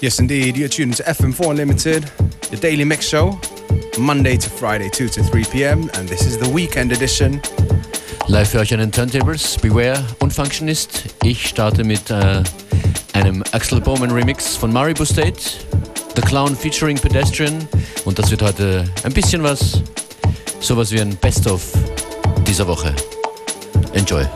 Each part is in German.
Yes, indeed. You're tuned to FM4 Unlimited, the daily mix show, Monday to Friday, 2 to 3 p.m. And this is the weekend edition. Live für euch an den Turntables, Beware und Functionist. Ich starte mit äh, einem Axel Bowman Remix von Maribu State, The Clown featuring Pedestrian. Und das wird heute ein bisschen was, sowas wie ein Best-of dieser Woche. Enjoy.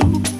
too.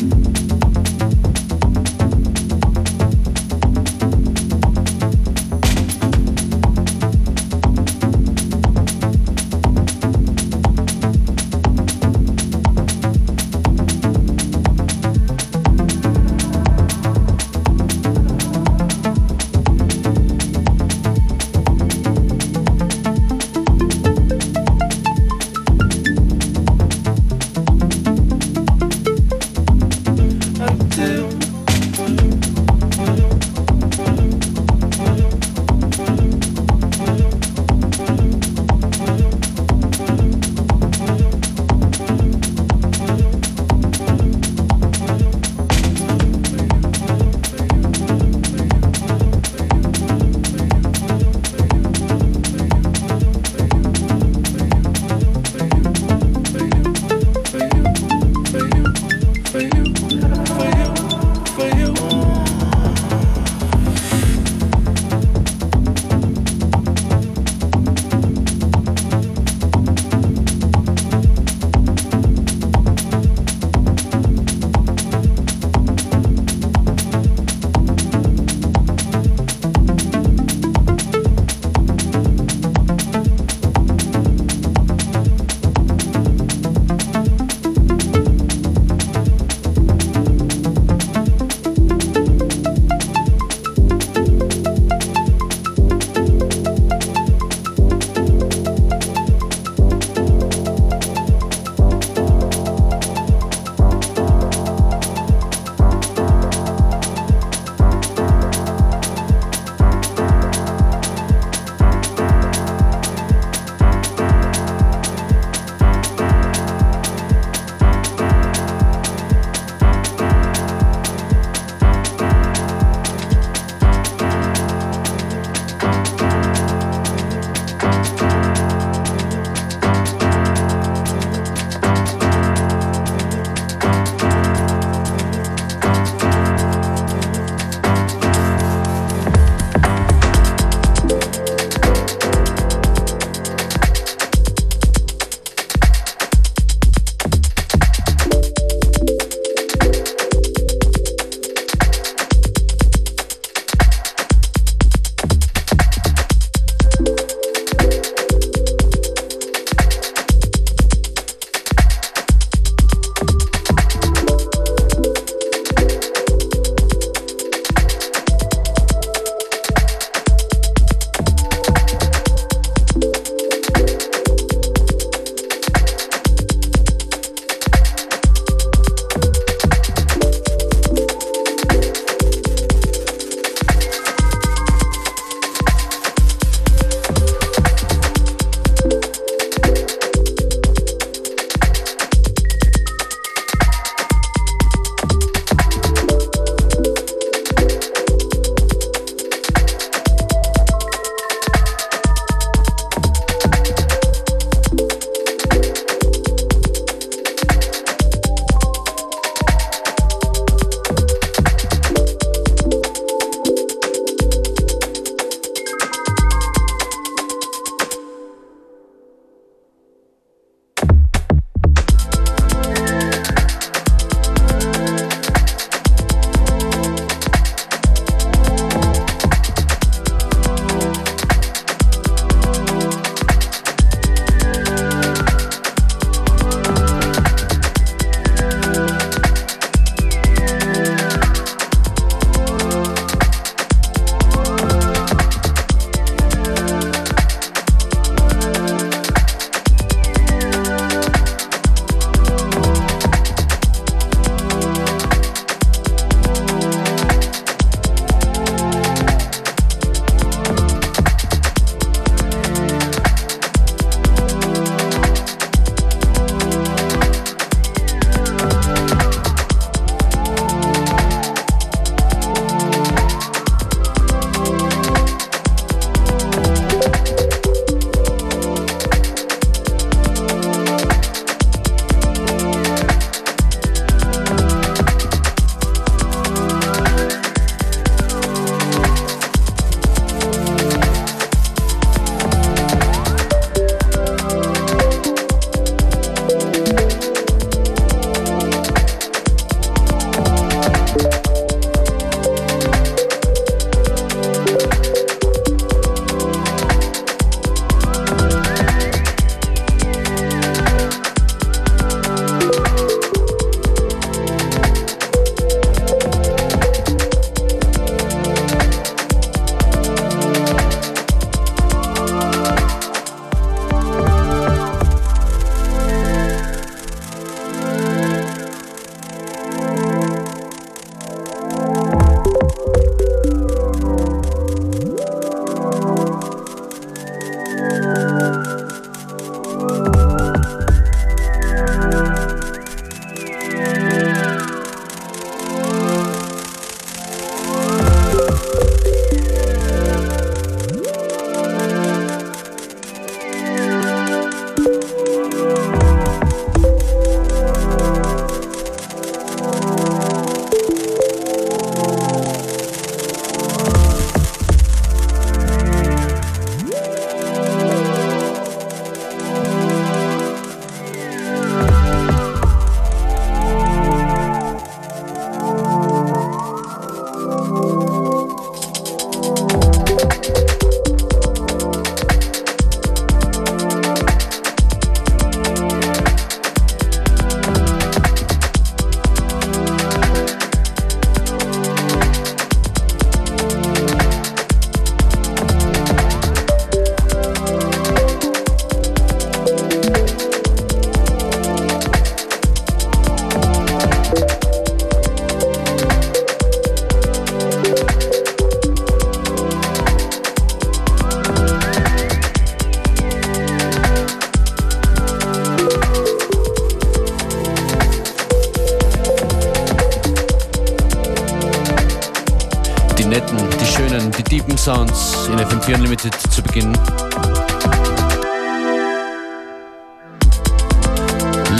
Die deepen Sounds in FM4 Unlimited zu Beginn.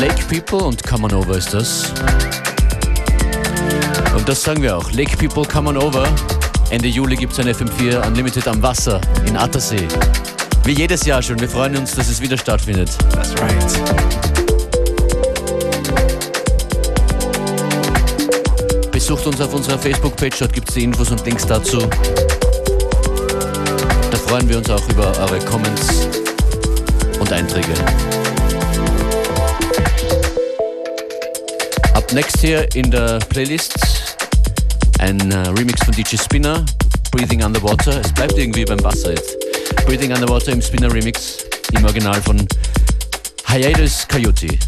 Lake People und Come On Over ist das. Und das sagen wir auch. Lake People, Come On Over. Ende Juli gibt es ein FM4 Unlimited am Wasser in Attersee. Wie jedes Jahr schon. Wir freuen uns, dass es wieder stattfindet. That's right. Besucht uns auf unserer Facebook-Page, dort gibt es die Infos und Links dazu. Freuen wir uns auch über eure Comments und Einträge. Ab next hier in der Playlist ein äh, Remix von DJ Spinner, Breathing Underwater. Es bleibt irgendwie beim Wasser jetzt. Breathing Underwater im Spinner Remix, im Original von Hiatus Coyote.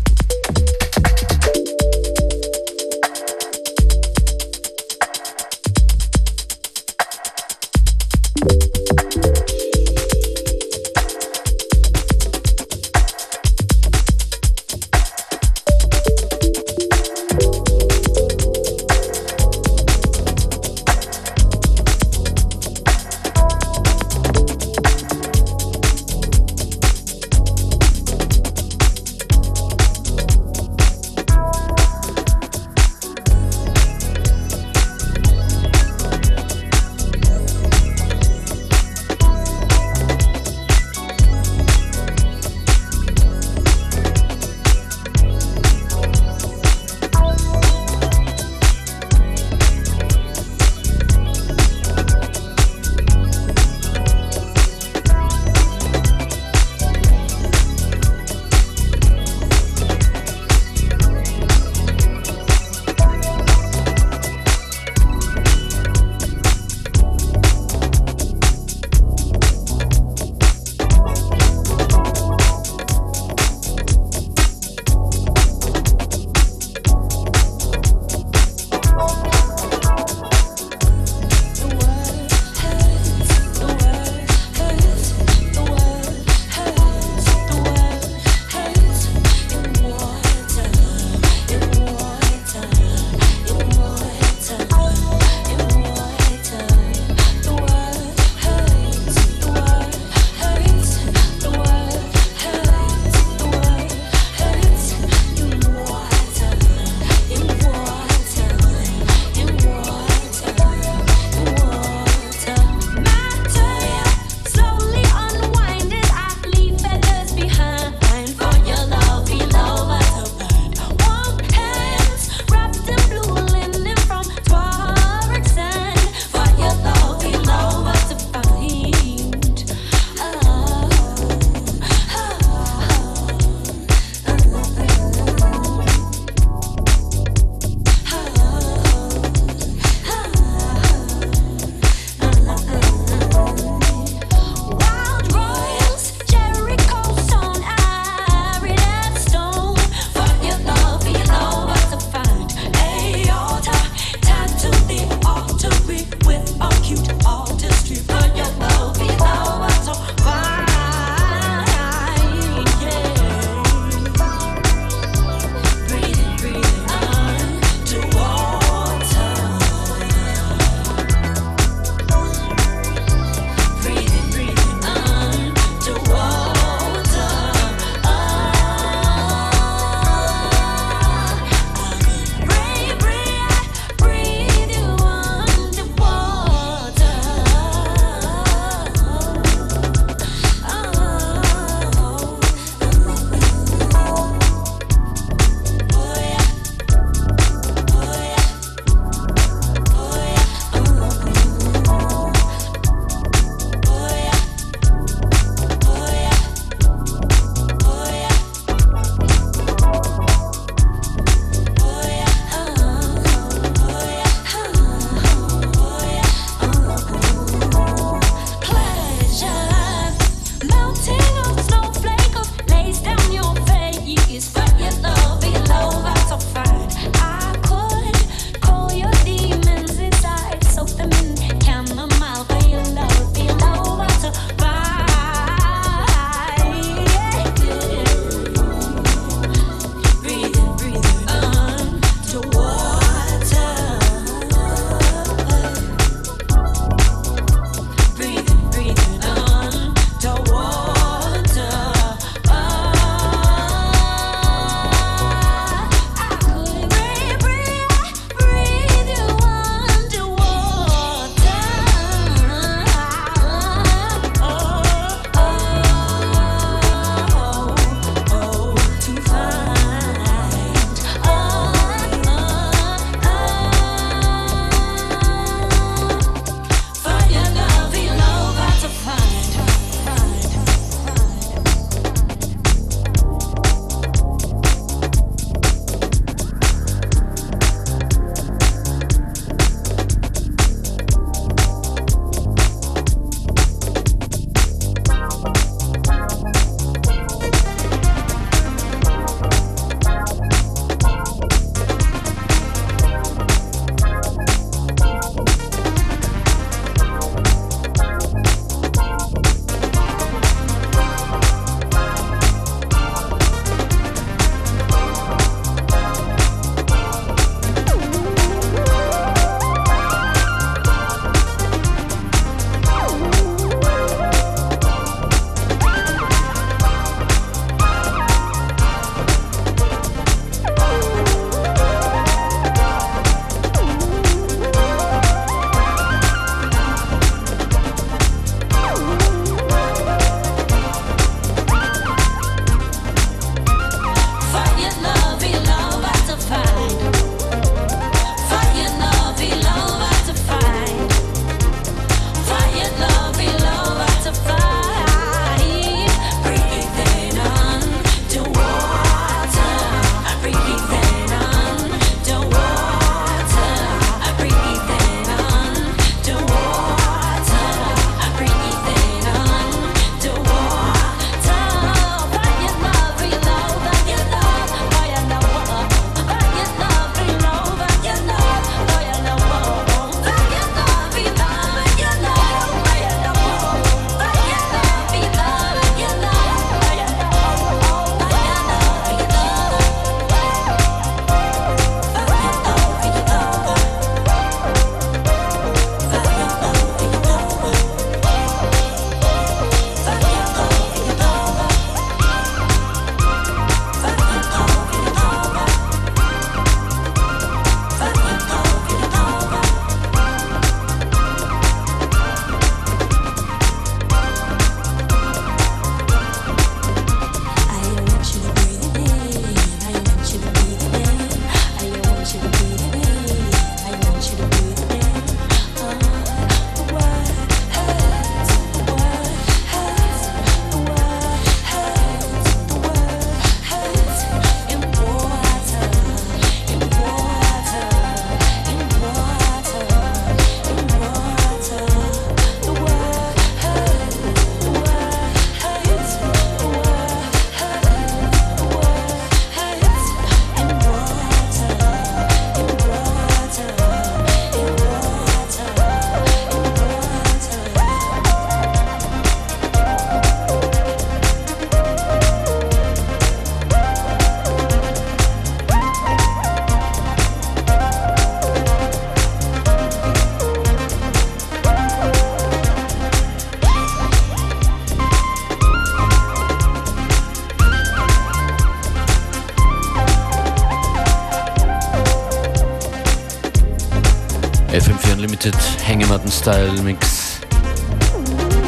Style Mix.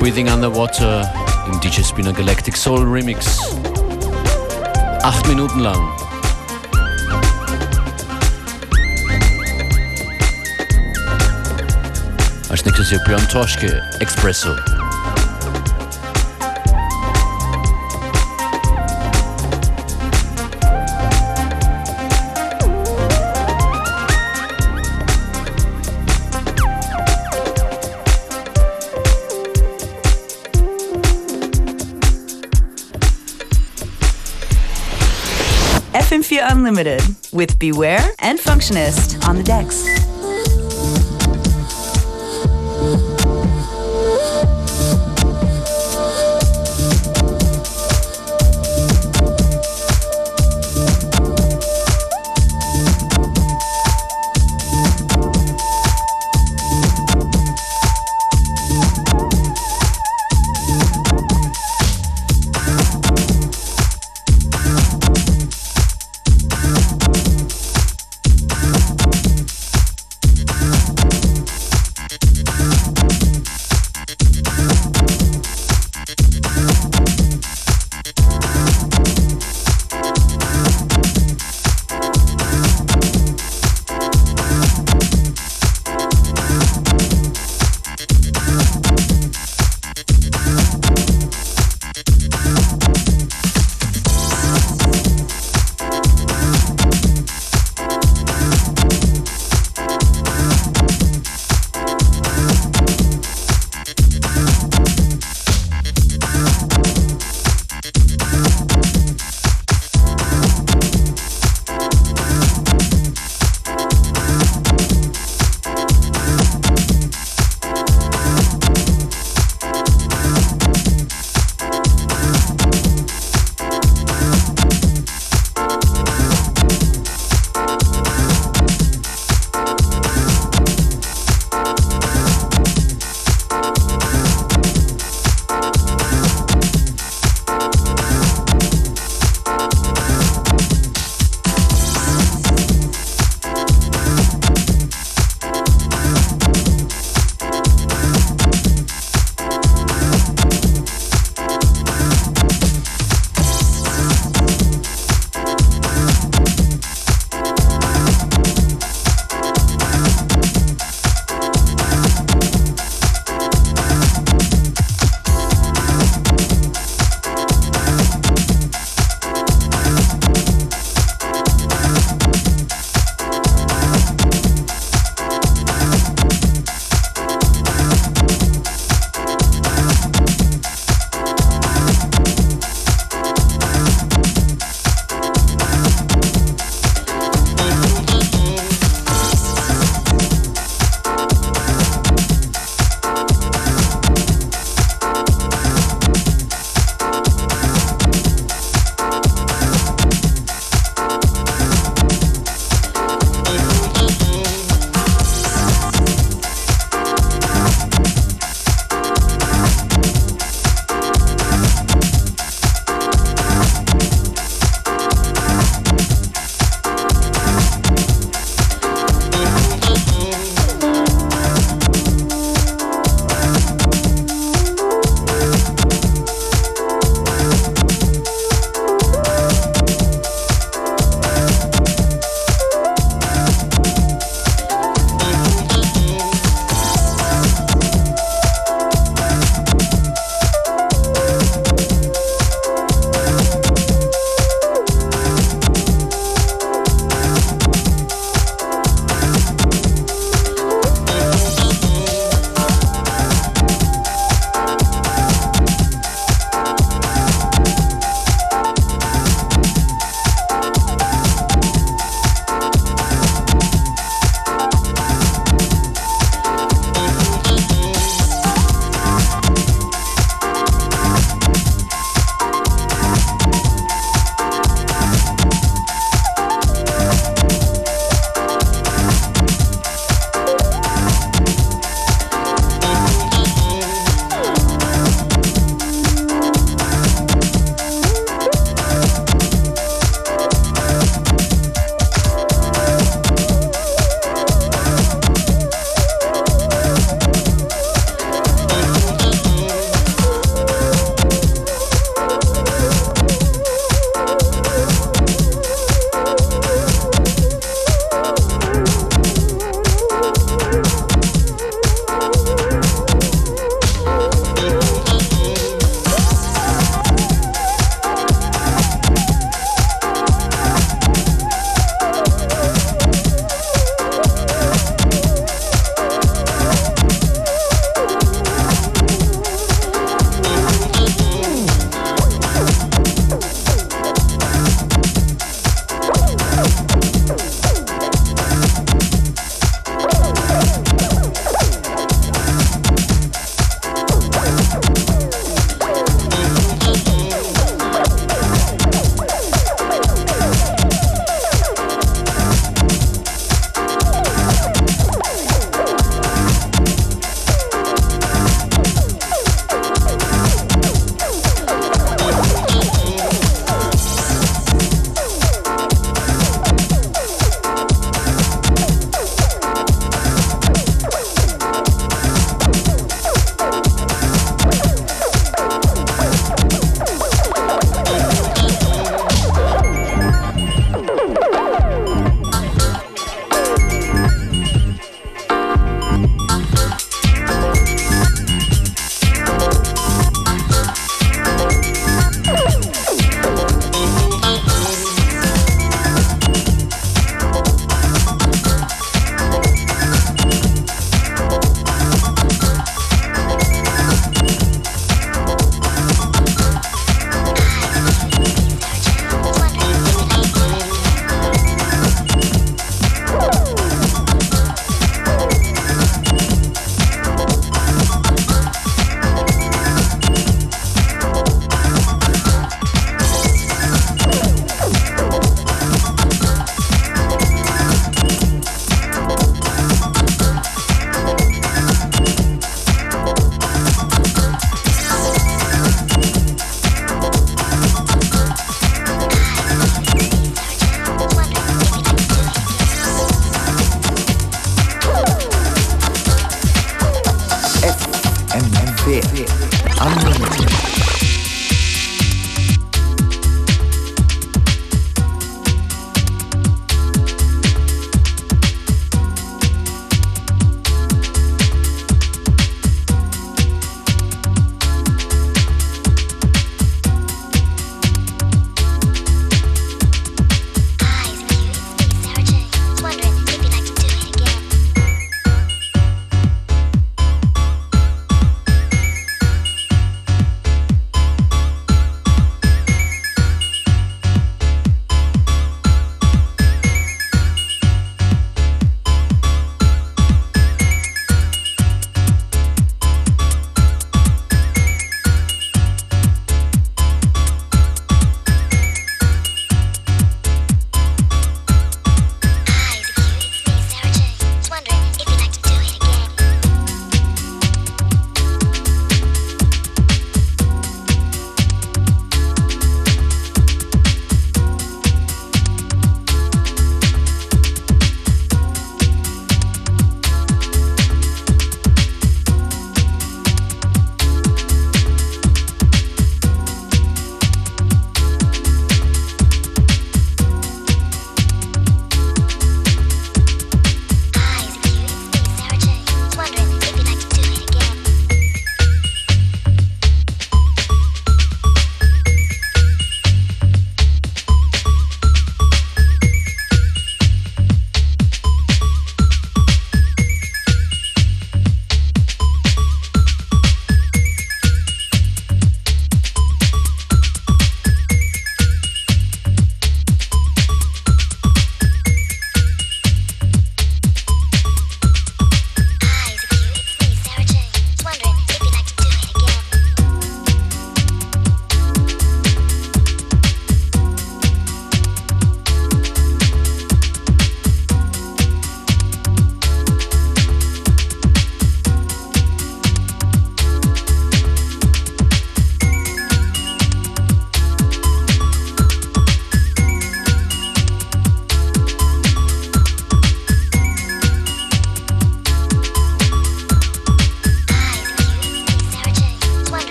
Breathing Underwater im DJ Spinner Galactic Soul Remix. Acht Minuten lang. Als nächstes hier Björn Torschke, Expresso. Unlimited with Beware and Functionist on the decks.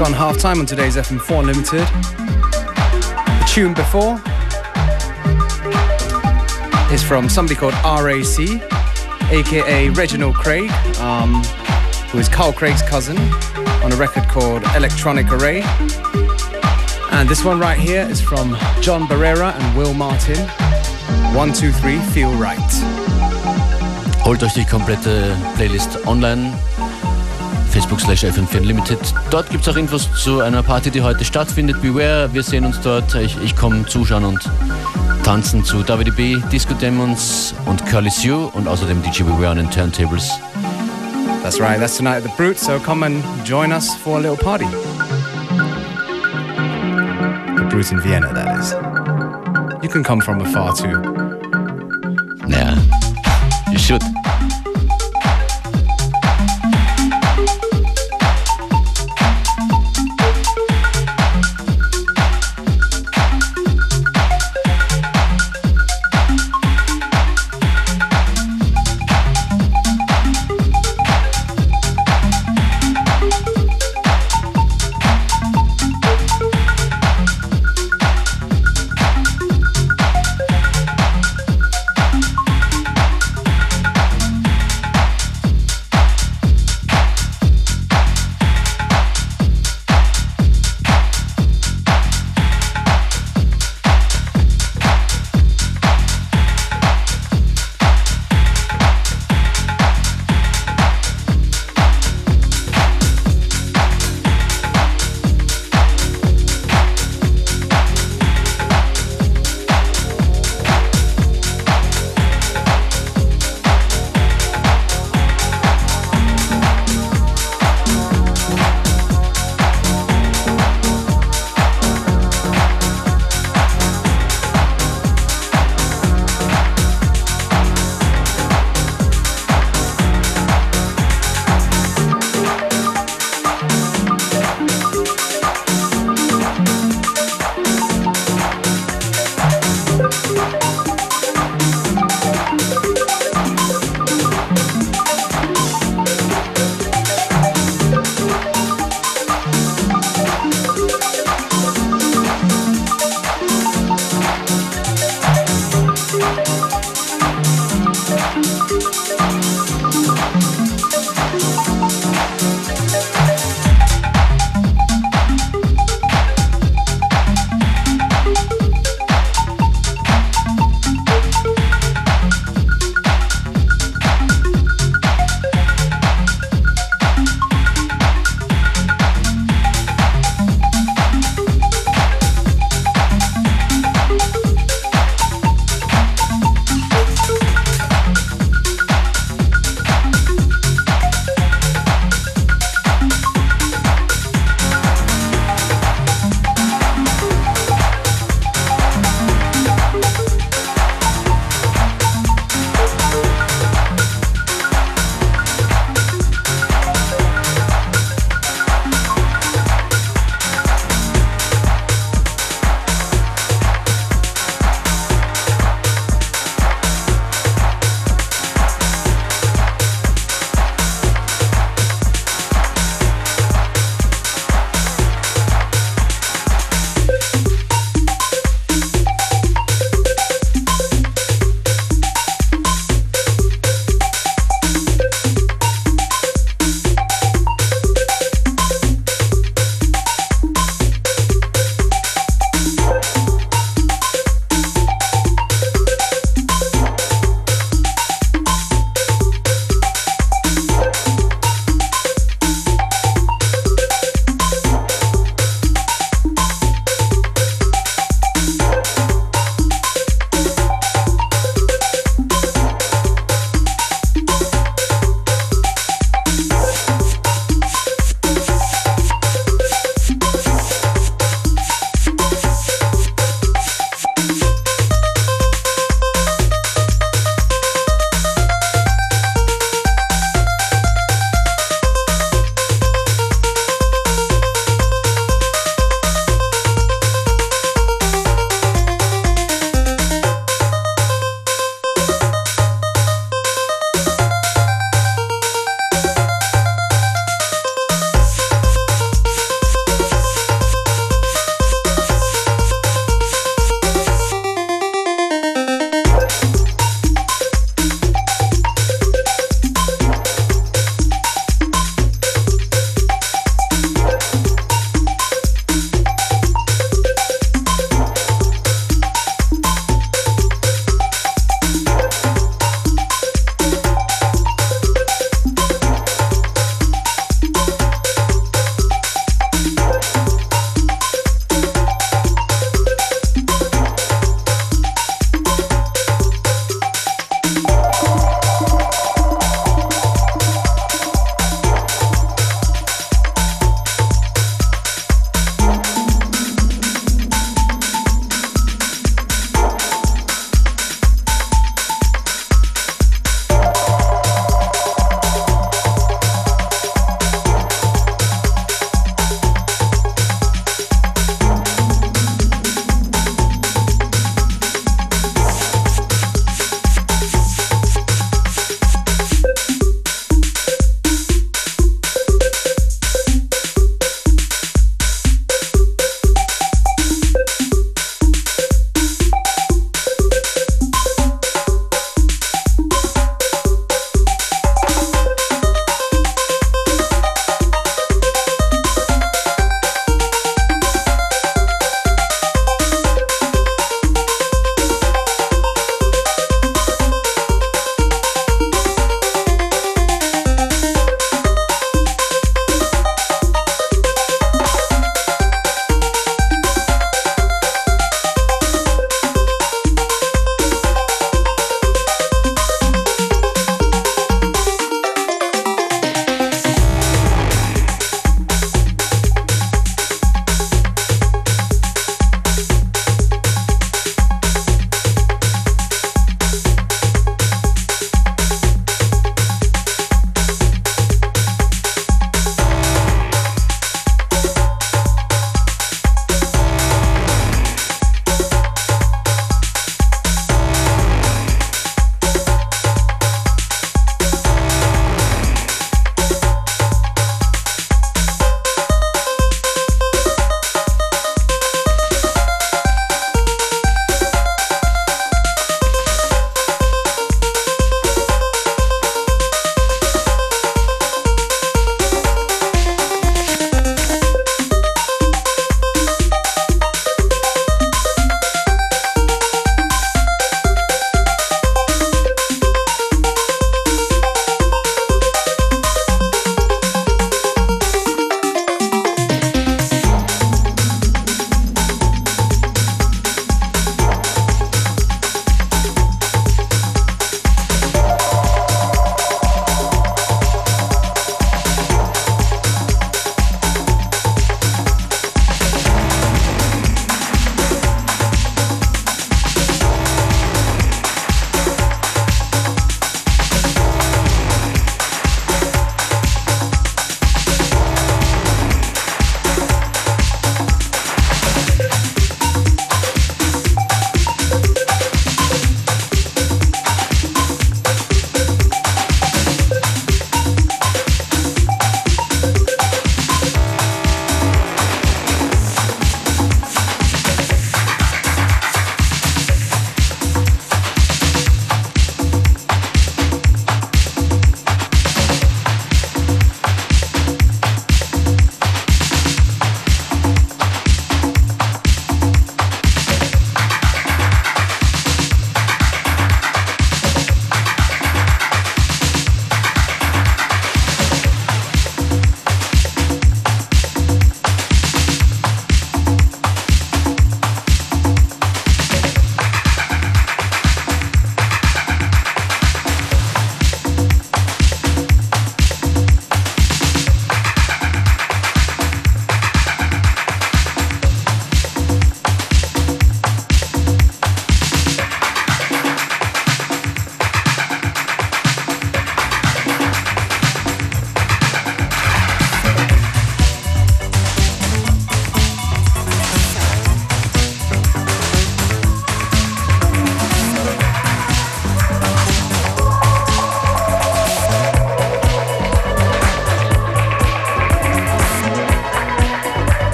On half time on today's FM4 Limited. The tune before is from somebody called RAC, aka Reginald Craig, um, who is Carl Craig's cousin, on a record called Electronic Array. And this one right here is from John Barrera and Will Martin. One, two, three, feel right. Holt euch die komplette Playlist online. Facebook slash FM4 Unlimited. Dort gibt es auch Infos zu einer Party, die heute stattfindet. Beware, wir sehen uns dort. Ich, ich komme zuschauen und tanzen zu WDB, Disco Demons und Curly Sue und außerdem DJ Beware an den Turntables. That's right, that's tonight at the Brute, so come and join us for a little party. The Brute in Vienna, that is. You can come from afar too. Naja,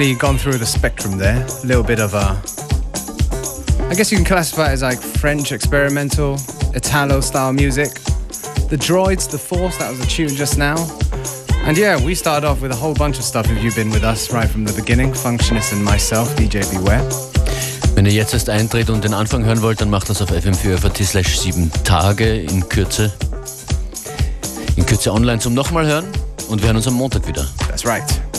definitely gone through the spectrum there. A little bit of a. I guess you can classify it as like French experimental, Italo style music. The Droids, The Force, that was a tune just now. And yeah, we started off with a whole bunch of stuff if you've been with us right from the beginning. Functionist and myself, DJ Beware. Wenn ihr jetzt erst eintritt und den Anfang hören wollt, dann macht das auf fm4 slash 7 Tage in Kürze. In Kürze online zum nochmal hören und wir hören uns am Montag wieder. That's right.